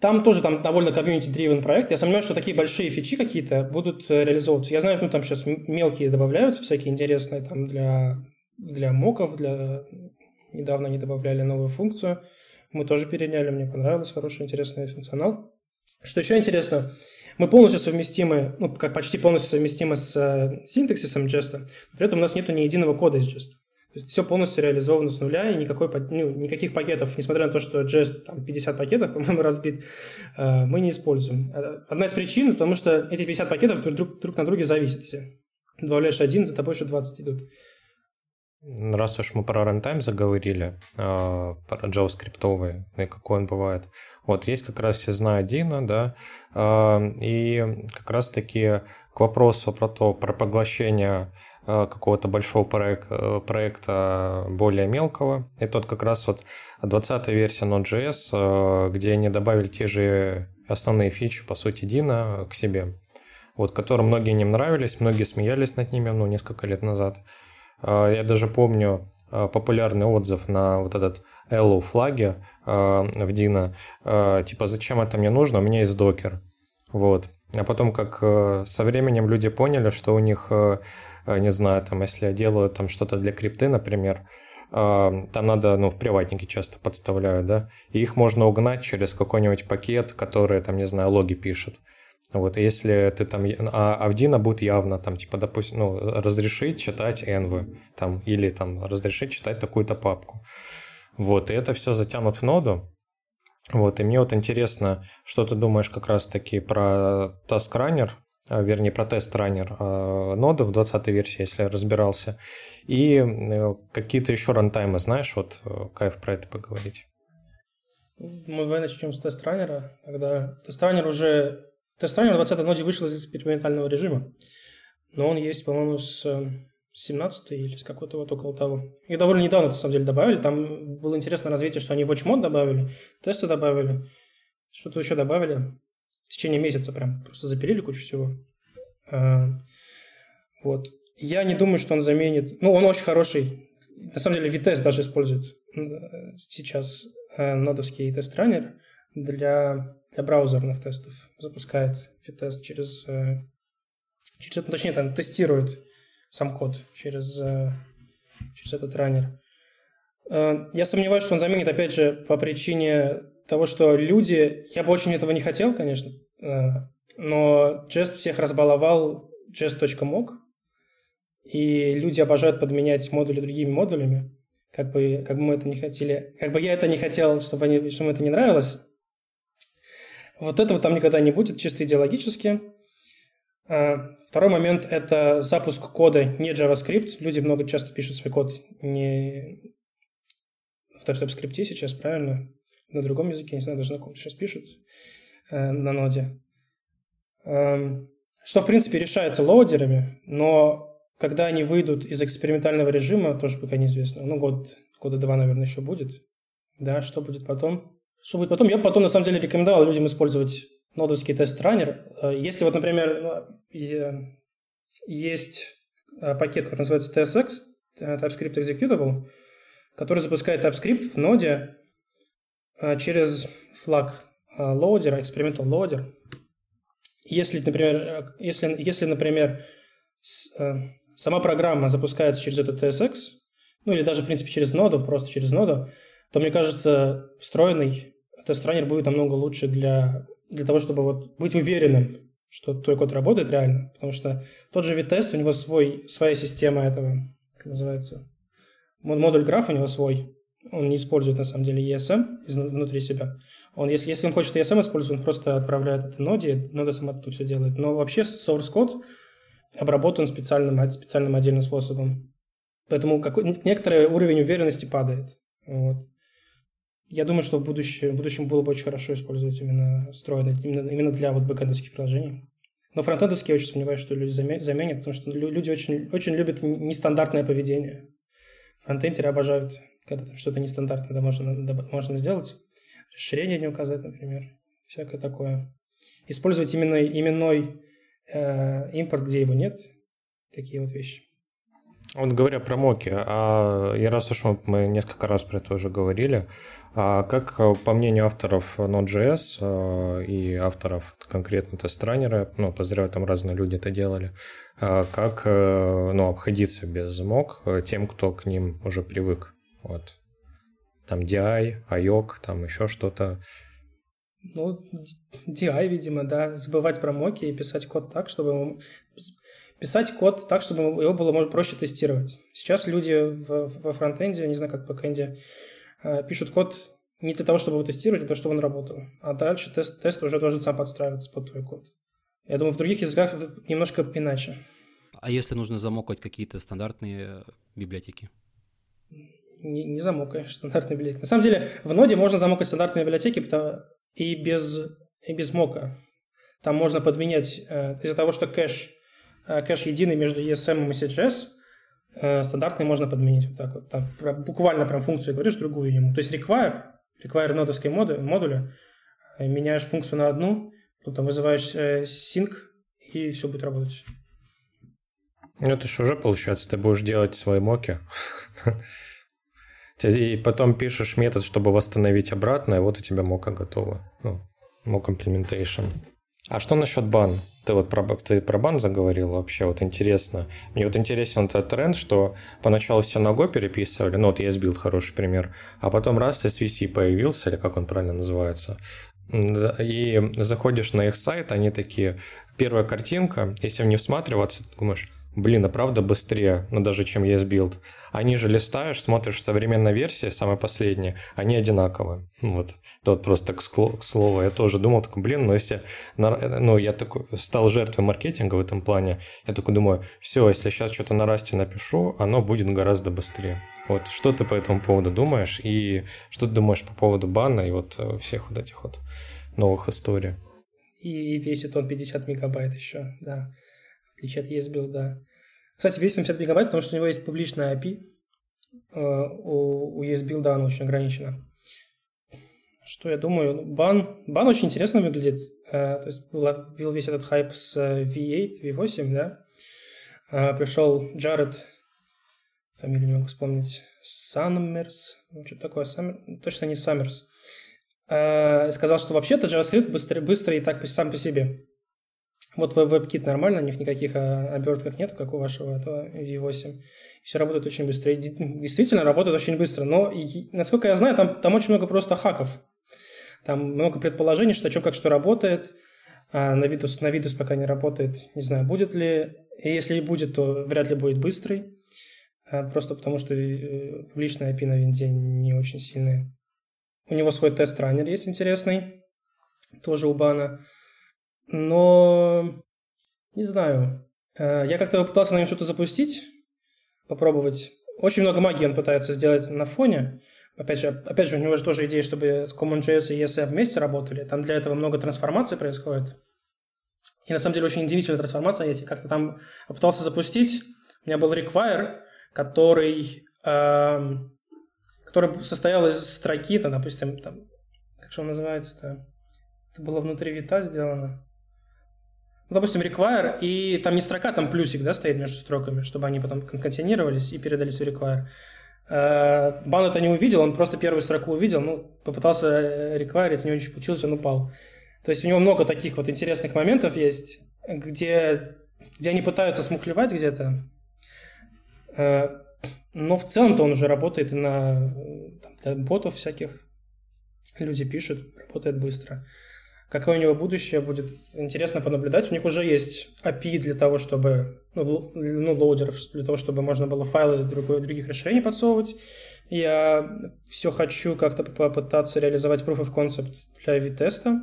Speaker 3: Там тоже там довольно комьюнити-дривен проект. Я сомневаюсь, что такие большие фичи какие-то будут э, реализовываться. Я знаю, ну там сейчас мелкие добавляются, всякие интересные там для, для моков, для... Недавно они добавляли новую функцию. Мы тоже переняли, мне понравилось, хороший, интересный функционал. Что еще интересно, мы полностью совместимы, ну, как почти полностью совместимы с э, синтаксисом Jest, при этом у нас нет ни единого кода из Jest. Все полностью реализовано с нуля, и никакой, ну, никаких пакетов, несмотря на то, что Jest там 50 пакетов, по-моему, разбит, э, мы не используем. Э, одна из причин, потому что эти 50 пакетов друг, друг на друге зависят все. Добавляешь один, за тобой еще 20 идут.
Speaker 2: Раз уж мы про рантайм заговорили, э, про JavaScript, и какой он бывает. Вот есть как раз я знаю Дина, да, и как раз таки к вопросу про то, про поглощение какого-то большого проек- э, проекта более мелкого. И тот как раз вот 20-я версия Node.js, э, где они добавили те же основные фичи, по сути, Дина к себе, вот, которые многие не нравились, многие смеялись над ними, ну, несколько лет назад. Я даже помню популярный отзыв на вот этот Hello флаге в Дина, типа, зачем это мне нужно, у меня есть докер. Вот. А потом, как со временем люди поняли, что у них Э, не знаю, там, если я делаю там что-то для крипты, например, э, там надо, ну, в приватнике часто подставляют, да, и их можно угнать через какой-нибудь пакет, который, там, не знаю, логи пишет. Вот, если ты там, а, а Dino будет явно, там, типа, допустим, ну, разрешить читать env, там, или там разрешить читать такую-то папку. Вот, и это все затянут в ноду. Вот, и мне вот интересно, что ты думаешь как раз-таки про а, вернее, про тест-раннер а, нода в 20 версии, если я разбирался. И э, какие-то еще рантаймы, знаешь, вот э, кайф про это поговорить.
Speaker 3: Мы давай начнем с тест-раннера. Когда тест-раннер уже... Тест-раннер в 20 ноде вышел из экспериментального режима, но он есть, по-моему, с 17 или с какой-то вот около того. И довольно недавно, на самом деле, добавили. Там было интересное развитие, что они WatchMod добавили, тесты добавили, что-то еще добавили течение месяца прям просто запилили кучу всего. А, вот. Я не думаю, что он заменит... Ну, он очень хороший. На самом деле, Vitesse даже использует сейчас э, нодовский тест-раннер для, для браузерных тестов. Запускает Vitesse через... Э, через точнее, там тестирует сам код через, э, через этот раннер. Я сомневаюсь, что он заменит, опять же, по причине того, что люди, я бы очень этого не хотел, конечно, э, но Jest всех разбаловал jest.mog, и люди обожают подменять модули другими модулями, как бы, как бы мы это не хотели, как бы я это не хотел, чтобы, они, чтобы это не нравилось. Вот этого там никогда не будет, чисто идеологически. Э, второй момент – это запуск кода не JavaScript. Люди много часто пишут свой код не в TypeScript сейчас, правильно? На другом языке, не знаю, даже на ком сейчас пишут, э, на ноде. Э, что, в принципе, решается лоудерами, но когда они выйдут из экспериментального режима, тоже пока неизвестно. Ну, год, года два, наверное, еще будет. Да, что будет потом? Что будет потом? Я потом, на самом деле, рекомендовал людям использовать нодовский тест-раннер. Э, если вот, например, ну, есть э, пакет, который называется TSX, э, TypeScript Executable, который запускает TypeScript в ноде через флаг а, loader, experimental loader. Если, например, если, если, например, э, сама программа запускается через этот TSX, ну или даже, в принципе, через ноду, просто через ноду, то, мне кажется, встроенный тест-раннер будет намного лучше для, для того, чтобы вот быть уверенным, что твой код работает реально. Потому что тот же вид-тест, у него свой, своя система этого, как называется, модуль граф у него свой, он не использует на самом деле ESM внутри себя. Он, если, если он хочет ESM использовать, он просто отправляет это ноде, нода сама тут все делает. Но вообще source код обработан специальным, специальным отдельным способом. Поэтому какой, некоторый уровень уверенности падает. Вот. Я думаю, что в, будущем, в будущем было бы очень хорошо использовать именно встроенный, именно, именно для вот бэкэндовских приложений. Но фронтендовские я очень сомневаюсь, что люди заменят, потому что люди очень, очень любят нестандартное поведение. Фронтендеры обожают когда там что-то нестандартное да, можно, можно сделать. Расширение не указать, например. Всякое такое. Использовать именно именной э, импорт, где его нет. Такие вот вещи.
Speaker 2: Вот говоря про моки, а я раз уж мы, несколько раз про это уже говорили, а как, по мнению авторов Node.js э, и авторов конкретно тест-раннера, ну, подозреваю, там разные люди это делали, а как э, ну, обходиться без мок тем, кто к ним уже привык? Вот. Там DI, IOC, там еще что-то.
Speaker 3: Ну, DI, видимо, да. Забывать про моки и писать код так, чтобы... Писать код так, чтобы его было проще тестировать. Сейчас люди во фронтенде, не знаю, как в бэкенде, э, пишут код не для того, чтобы его тестировать, а для того, чтобы он работал. А дальше тест, тест уже должен сам подстраиваться под твой код. Я думаю, в других языках немножко иначе.
Speaker 1: А если нужно замокать какие-то стандартные библиотеки?
Speaker 3: Не, не замок, конечно, стандартной библиотеки. На самом деле, в ноде можно замокать стандартные библиотеки и, без, и без мока. Там можно подменять, э, из-за того, что кэш, э, кэш единый между ESM и CSS, э, стандартный можно подменить вот так вот. Там буквально прям функцию говоришь другую ему. То есть require, require нодовской моду, модуля, меняешь функцию на одну, потом вызываешь sync, и все будет работать.
Speaker 2: Ну, это же уже получается, ты будешь делать свои моки. И потом пишешь метод, чтобы восстановить обратно, и вот у тебя мока готова. Ну, mock implementation. А что насчет бан? Ты вот про, ты про бан заговорил вообще, вот интересно. Мне вот интересен этот тренд, что поначалу все на Go переписывали, ну вот ESBuild хороший пример, а потом раз SVC появился, или как он правильно называется, и заходишь на их сайт, они такие, первая картинка, если не всматриваться, ты думаешь, блин, а правда быстрее, ну даже чем ESBuild. Они же листаешь, смотришь современная версия, самая последняя, они одинаковые. Вот. Это вот просто к, слову. Я тоже думал, такой, блин, ну если... Ну, я такой стал жертвой маркетинга в этом плане. Я такой думаю, все, если сейчас что-то на расте напишу, оно будет гораздо быстрее. Вот, что ты по этому поводу думаешь? И что ты думаешь по поводу бана и вот э, всех вот этих вот новых историй?
Speaker 3: И весит он 50 мегабайт еще, да. Отличие от ESBuild. Кстати, весит он 50 мегабайт, потому что у него есть публичная API. Э, у, у ESBuild, она очень ограничена. Что я думаю? Ну, бан, бан очень интересно выглядит. Э, то есть был, весь этот хайп с V8, V8, да. Э, пришел Джаред, фамилию не могу вспомнить, Саммерс, ну, что-то такое, Саммер, точно не Саммерс. Э, сказал, что вообще-то JavaScript быстрый, быстрый и так сам по себе. Вот WebKit нормально, у них никаких обертках нет, как у вашего этого V8. Все работает очень быстро. Действительно работает очень быстро. Но, насколько я знаю, там, там очень много просто хаков. Там много предположений, что о чем как что работает. А на Видус, на Видус пока не работает. Не знаю, будет ли. И если и будет, то вряд ли будет быстрый. А просто потому что э, публичная API на винде не очень сильная. У него свой тест-раннер есть интересный. Тоже у бана. Но не знаю. Э, я как-то попытался на нем что-то запустить, попробовать. Очень много магии он пытается сделать на фоне. Опять же, опять же, у него же тоже идея, чтобы CommonJS и ESM вместе работали. Там для этого много трансформаций происходит. И на самом деле очень удивительная трансформация есть. Я как-то там попытался запустить. У меня был require, который, э, который состоял из строки, там, допустим, там, как же он называется-то? Это было внутри вита сделано. Ну, допустим, require, и там не строка, там плюсик, да, стоит между строками, чтобы они потом конкатинировались и передались в require. Э, Бан это не увидел, он просто первую строку увидел, ну, попытался реквайрить, не очень получилось, он упал. То есть у него много таких вот интересных моментов есть, где, где они пытаются смухлевать где-то, э, но в целом-то он уже работает и на там, ботов всяких. Люди пишут, работает быстро. Какое у него будущее будет интересно понаблюдать. У них уже есть API для того, чтобы, ну, ну лоудеров, для того, чтобы можно было файлы других расширений подсовывать. Я все хочу как-то попытаться реализовать Proof of Concept для V-теста,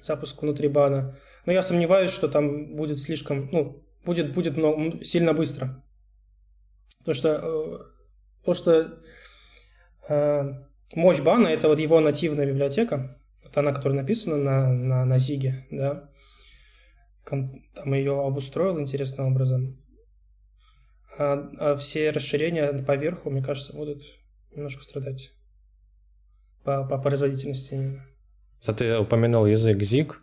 Speaker 3: запуск внутри бана. Но я сомневаюсь, что там будет слишком, ну, будет, будет но, сильно быстро. Потому что, э, потому что э, мощь бана – это вот его нативная библиотека, она, которая написана на, на, на Зиге, да, там ее обустроил интересным образом. А, а все расширения поверху, мне кажется, будут немножко страдать по, по производительности именно.
Speaker 2: Ты упомянул язык ZIG.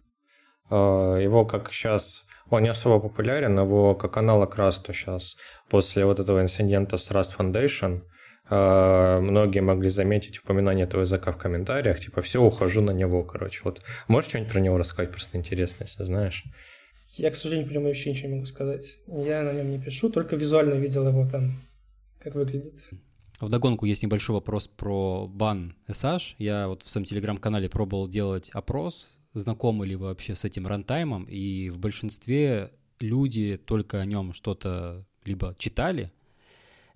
Speaker 2: А, его как сейчас он не особо популярен, его как аналог Rust сейчас после вот этого инцидента с Rust Foundation – многие могли заметить упоминание этого языка в комментариях, типа, все, ухожу на него, короче. Вот можешь что-нибудь про него рассказать, просто интересно, если знаешь?
Speaker 3: Я, к сожалению, про него вообще ничего не могу сказать. Я на нем не пишу, только визуально видел его там, как выглядит.
Speaker 1: В догонку есть небольшой вопрос про бан SH. Я вот в своем телеграм-канале пробовал делать опрос, знакомы ли вы вообще с этим рантаймом, и в большинстве люди только о нем что-то либо читали,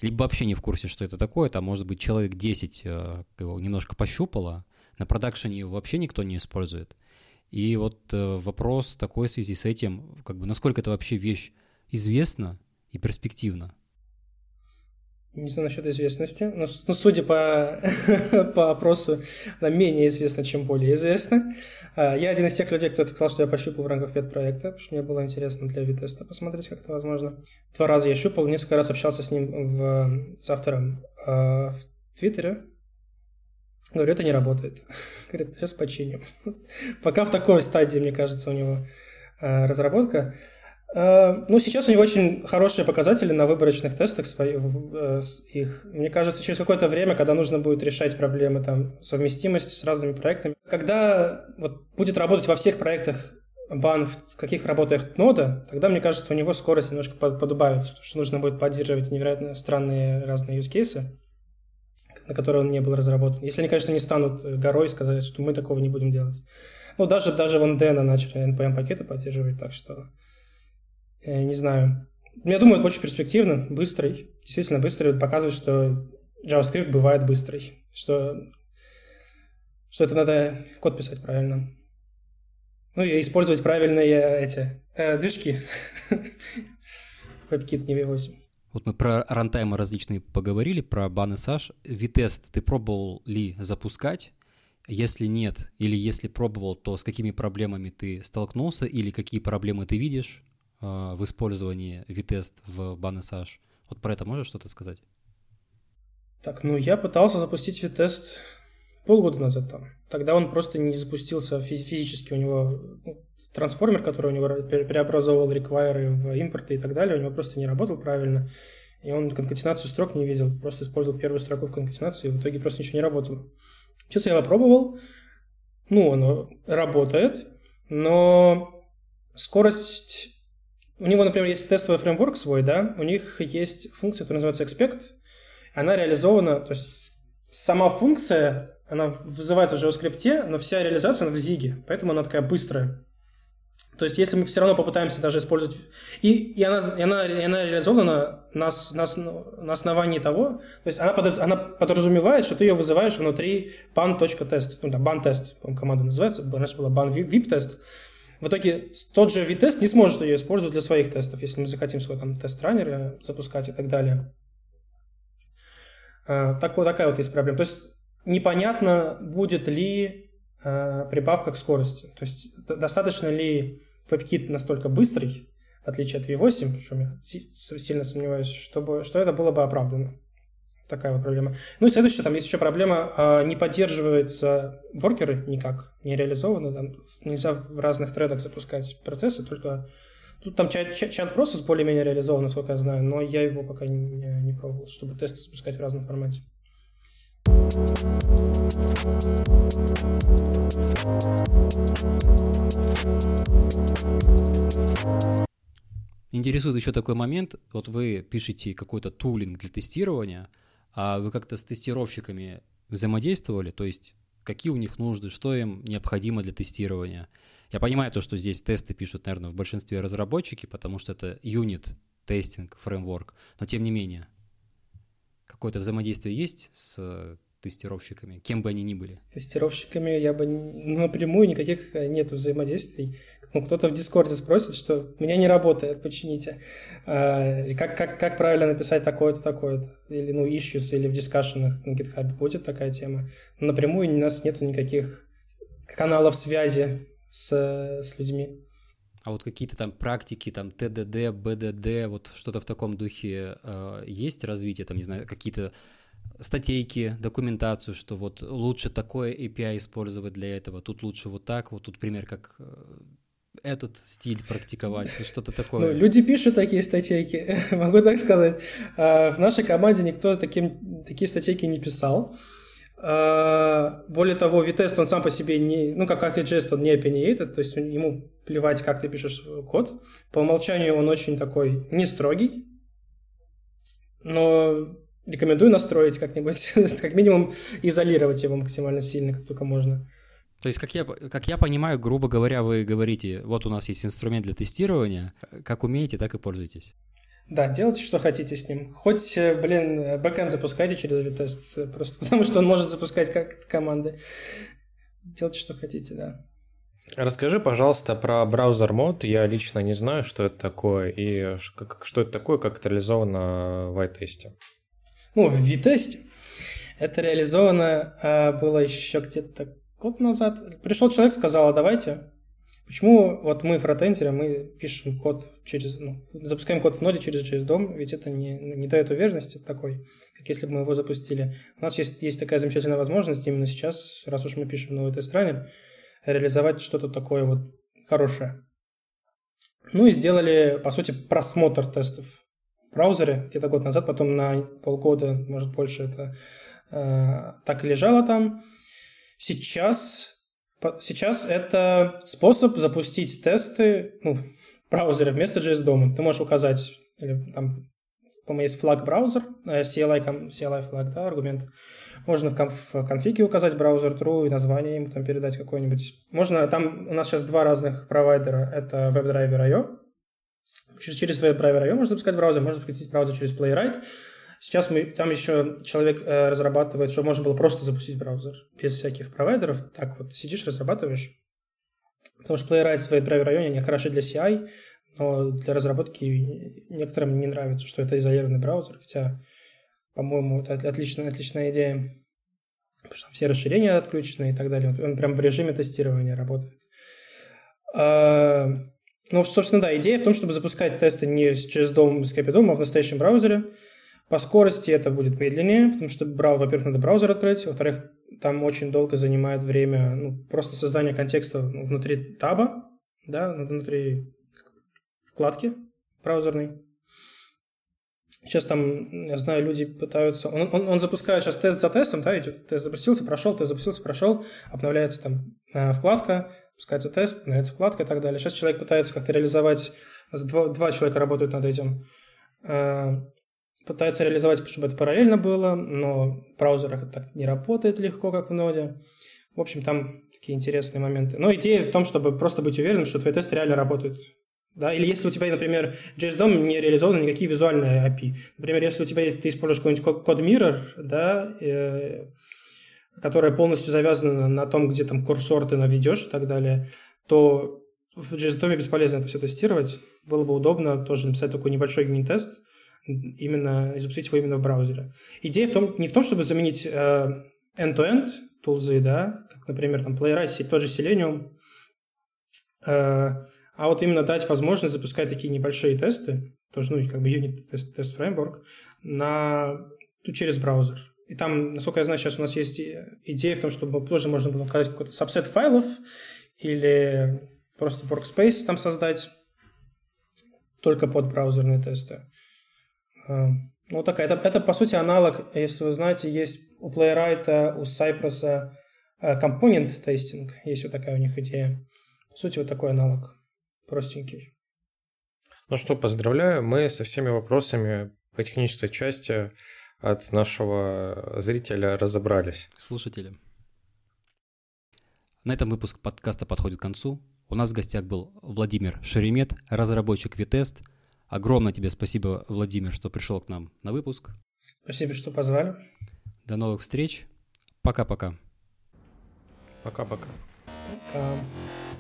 Speaker 1: либо вообще не в курсе, что это такое, там, может быть, человек 10 э, его немножко пощупало, на продакшене его вообще никто не использует. И вот э, вопрос такой в связи с этим, как бы насколько это вообще вещь известна и перспективна.
Speaker 3: Не знаю насчет известности, но, но судя по, по опросу, она менее известна, чем более известна. А, я один из тех людей, кто сказал, что я пощупал в рамках пет-проекта, потому что мне было интересно для витеста посмотреть, как это возможно. Два раза я щупал, несколько раз общался с ним, в, с автором э, в Твиттере. Говорю, это не работает. Говорит, сейчас починим. Пока в такой стадии, мне кажется, у него э, разработка. Э, ну, сейчас у него очень хорошие показатели на выборочных тестах своих, э, их. Мне кажется, через какое-то время, когда нужно будет решать проблемы там совместимости с разными проектами, когда вот будет работать во всех проектах бан, в каких работает нода, тогда, мне кажется, у него скорость немножко подубавится, потому что нужно будет поддерживать невероятно странные разные use на которые он не был разработан. Если они, конечно, не станут горой сказать, что мы такого не будем делать. Ну, даже, даже вон Дэна начали NPM-пакеты поддерживать, так что Э, не знаю. я думаю, это очень перспективно, быстрый, действительно быстрый, показывает, что JavaScript бывает быстрый, что, что это надо код писать правильно. Ну и использовать правильные эти э, движки. WebKit не V8.
Speaker 1: Вот мы про рантаймы различные поговорили, про баны Саш. Витест ты пробовал ли запускать? Если нет, или если пробовал, то с какими проблемами ты столкнулся, или какие проблемы ты видишь э, в использовании Витест в Саш? Вот про это можешь что-то сказать?
Speaker 3: Так, ну я пытался запустить Витест полгода назад там. Тогда он просто не запустился физически. У него ну, трансформер, который у него преобразовывал реквайры в импорты и так далее, у него просто не работал правильно. И он конкатенацию строк не видел, просто использовал первую строку в конкатенации, и в итоге просто ничего не работало. Сейчас я попробовал, ну, оно работает, но скорость... У него, например, есть тестовый фреймворк свой, да, у них есть функция, которая называется expect, она реализована, то есть сама функция, она вызывается в JavaScript, но вся реализация она в Zig, поэтому она такая быстрая. То есть, если мы все равно попытаемся даже использовать... И, и, она, и, она, и она реализована на, на, на основании того... То есть, она, под, она подразумевает, что ты ее вызываешь внутри ban.test. Ну, да, ban-тест, по команда называется. Раньше была ban-vip-тест. В итоге тот же V-тест не сможет ее использовать для своих тестов, если мы захотим свой там тест-раннер запускать и так далее. А, так, вот такая вот есть проблема. То есть непонятно, будет ли э, прибавка к скорости. То есть достаточно ли WebKit настолько быстрый, в отличие от V8, в чем я сильно сомневаюсь, чтобы, что это было бы оправдано. Такая вот проблема. Ну и следующая, там есть еще проблема, а, не поддерживаются воркеры никак, не реализованы, там нельзя в разных тредах запускать процессы, только тут там чат, чат, чат процесс более-менее реализован, насколько я знаю, но я его пока не, не пробовал, чтобы тесты запускать в разном формате.
Speaker 1: Интересует еще такой момент. Вот вы пишете какой-то тулинг для тестирования, а вы как-то с тестировщиками взаимодействовали, то есть какие у них нужды, что им необходимо для тестирования. Я понимаю то, что здесь тесты пишут, наверное, в большинстве разработчики, потому что это юнит тестинг, фреймворк, но тем не менее, какое-то взаимодействие есть с тестировщиками, кем бы они ни были? С
Speaker 3: тестировщиками я бы ну, напрямую никаких э, нету взаимодействий. Ну, кто-то в Дискорде спросит, что меня не работает, почините. А, и как, как, как правильно написать такое-то, такое-то? Или, ну, issues, или в дискашенах на GitHub будет такая тема. Но напрямую у нас нету никаких каналов связи с, с людьми.
Speaker 1: А вот какие-то там практики, там ТДД, БДД, вот что-то в таком духе э, есть развитие, там, не знаю, какие-то статейки, документацию, что вот лучше такое API использовать для этого, тут лучше вот так, вот тут пример, как э, этот стиль практиковать, что-то такое.
Speaker 3: Ну, люди пишут такие статейки, могу так сказать. А, в нашей команде никто таким, такие статейки не писал. А, более того, Vitest, он сам по себе не, ну, как, Jest, он не opinionated, то есть ему плевать, как ты пишешь код. По умолчанию он очень такой не строгий, но рекомендую настроить как-нибудь, как минимум изолировать его максимально сильно, как только можно.
Speaker 1: То есть, как я, как я понимаю, грубо говоря, вы говорите, вот у нас есть инструмент для тестирования, как умеете, так и пользуйтесь.
Speaker 3: Да, делайте, что хотите с ним. Хоть, блин, бэкэнд запускайте через Vitest, просто потому что он может запускать как команды. Делайте, что хотите, да.
Speaker 2: Расскажи, пожалуйста, про браузер мод. Я лично не знаю, что это такое и что это такое, как это реализовано в iTest
Speaker 3: ну, в V-тесте. Это реализовано а, было еще где-то год назад. Пришел человек, сказал, а давайте, почему вот мы фронтендеры, мы пишем код через, ну, запускаем код в ноде через JS-DOM, ведь это не, не дает уверенности такой, как если бы мы его запустили. У нас есть, есть такая замечательная возможность именно сейчас, раз уж мы пишем новый тест-раннер, реализовать что-то такое вот хорошее. Ну и сделали, по сути, просмотр тестов браузере где-то год назад, потом на полгода, может больше это э, так и лежало там. Сейчас, сейчас это способ запустить тесты ну, браузере вместо JS дома. Ты можешь указать, или там, по-моему, есть флаг браузер, э, CLI, CLI флаг, да, аргумент. Можно в, конф, в конфиге указать браузер true и название ему там передать какое-нибудь. Можно, там у нас сейчас два разных провайдера, это WebDriver.io, через WebDriver IO можно запускать браузер, можно запустить браузер через Playwright. Сейчас мы, там еще человек э, разрабатывает, чтобы можно было просто запустить браузер без всяких провайдеров. Так вот, сидишь, разрабатываешь. Потому что Playwright в WebDriver IO не хороши для CI, но для разработки некоторым не нравится, что это изолированный браузер, хотя, по-моему, это отличная, отличная идея, потому что там все расширения отключены и так далее. Он прям в режиме тестирования работает. Ну, собственно, да, идея в том, чтобы запускать тесты не через дом, с DOM, а в настоящем браузере. По скорости это будет медленнее, потому что, во-первых, надо браузер открыть, во-вторых, там очень долго занимает время ну, просто создание контекста внутри таба, да, внутри вкладки браузерной. Сейчас там, я знаю, люди пытаются... Он, он, он запускает сейчас тест за тестом, да, идет, тест запустился, прошел, тест запустился, прошел, обновляется там э, вкладка, запускается тест, обновляется вкладка и так далее. Сейчас человек пытается как-то реализовать... Два, два человека работают над этим. Э, пытается реализовать, чтобы это параллельно было, но в браузерах это так не работает легко, как в ноде. В общем, там такие интересные моменты. Но идея в том, чтобы просто быть уверенным, что твои тесты реально работают да? Или если у тебя, например, JSDOM не реализованы никакие визуальные API. Например, если у тебя есть, ты используешь какой-нибудь код mirror, да, э, которая полностью завязана на том, где там курсор ты наведешь и так далее, то в JSDOM бесполезно это все тестировать. Было бы удобно тоже написать такой небольшой юнит-тест, именно и запустить его именно в браузере. Идея в том, не в том, чтобы заменить э, end-to-end тулзы, да, как, например, там Playwright, тот же Selenium, э, а вот именно дать возможность запускать такие небольшие тесты, тоже, ну, как бы юнит-тест тест фреймворк, на, ну, через браузер. И там, насколько я знаю, сейчас у нас есть идея в том, чтобы тоже можно было указать какой-то сабсет файлов или просто workspace там создать только под браузерные тесты. А, ну, такая. Это, это, по сути, аналог, если вы знаете, есть у Playwright, у Cypress компонент тестинг, есть вот такая у них идея. По сути, вот такой аналог простенький.
Speaker 2: Ну что, поздравляю, мы со всеми вопросами по технической части от нашего зрителя разобрались.
Speaker 1: Слушатели. На этом выпуск подкаста подходит к концу. У нас в гостях был Владимир Шеремет, разработчик Витест. Огромное тебе спасибо, Владимир, что пришел к нам на выпуск.
Speaker 3: Спасибо, что позвали.
Speaker 1: До новых встреч. Пока-пока.
Speaker 2: Пока-пока.
Speaker 3: Пока. -пока. Пока.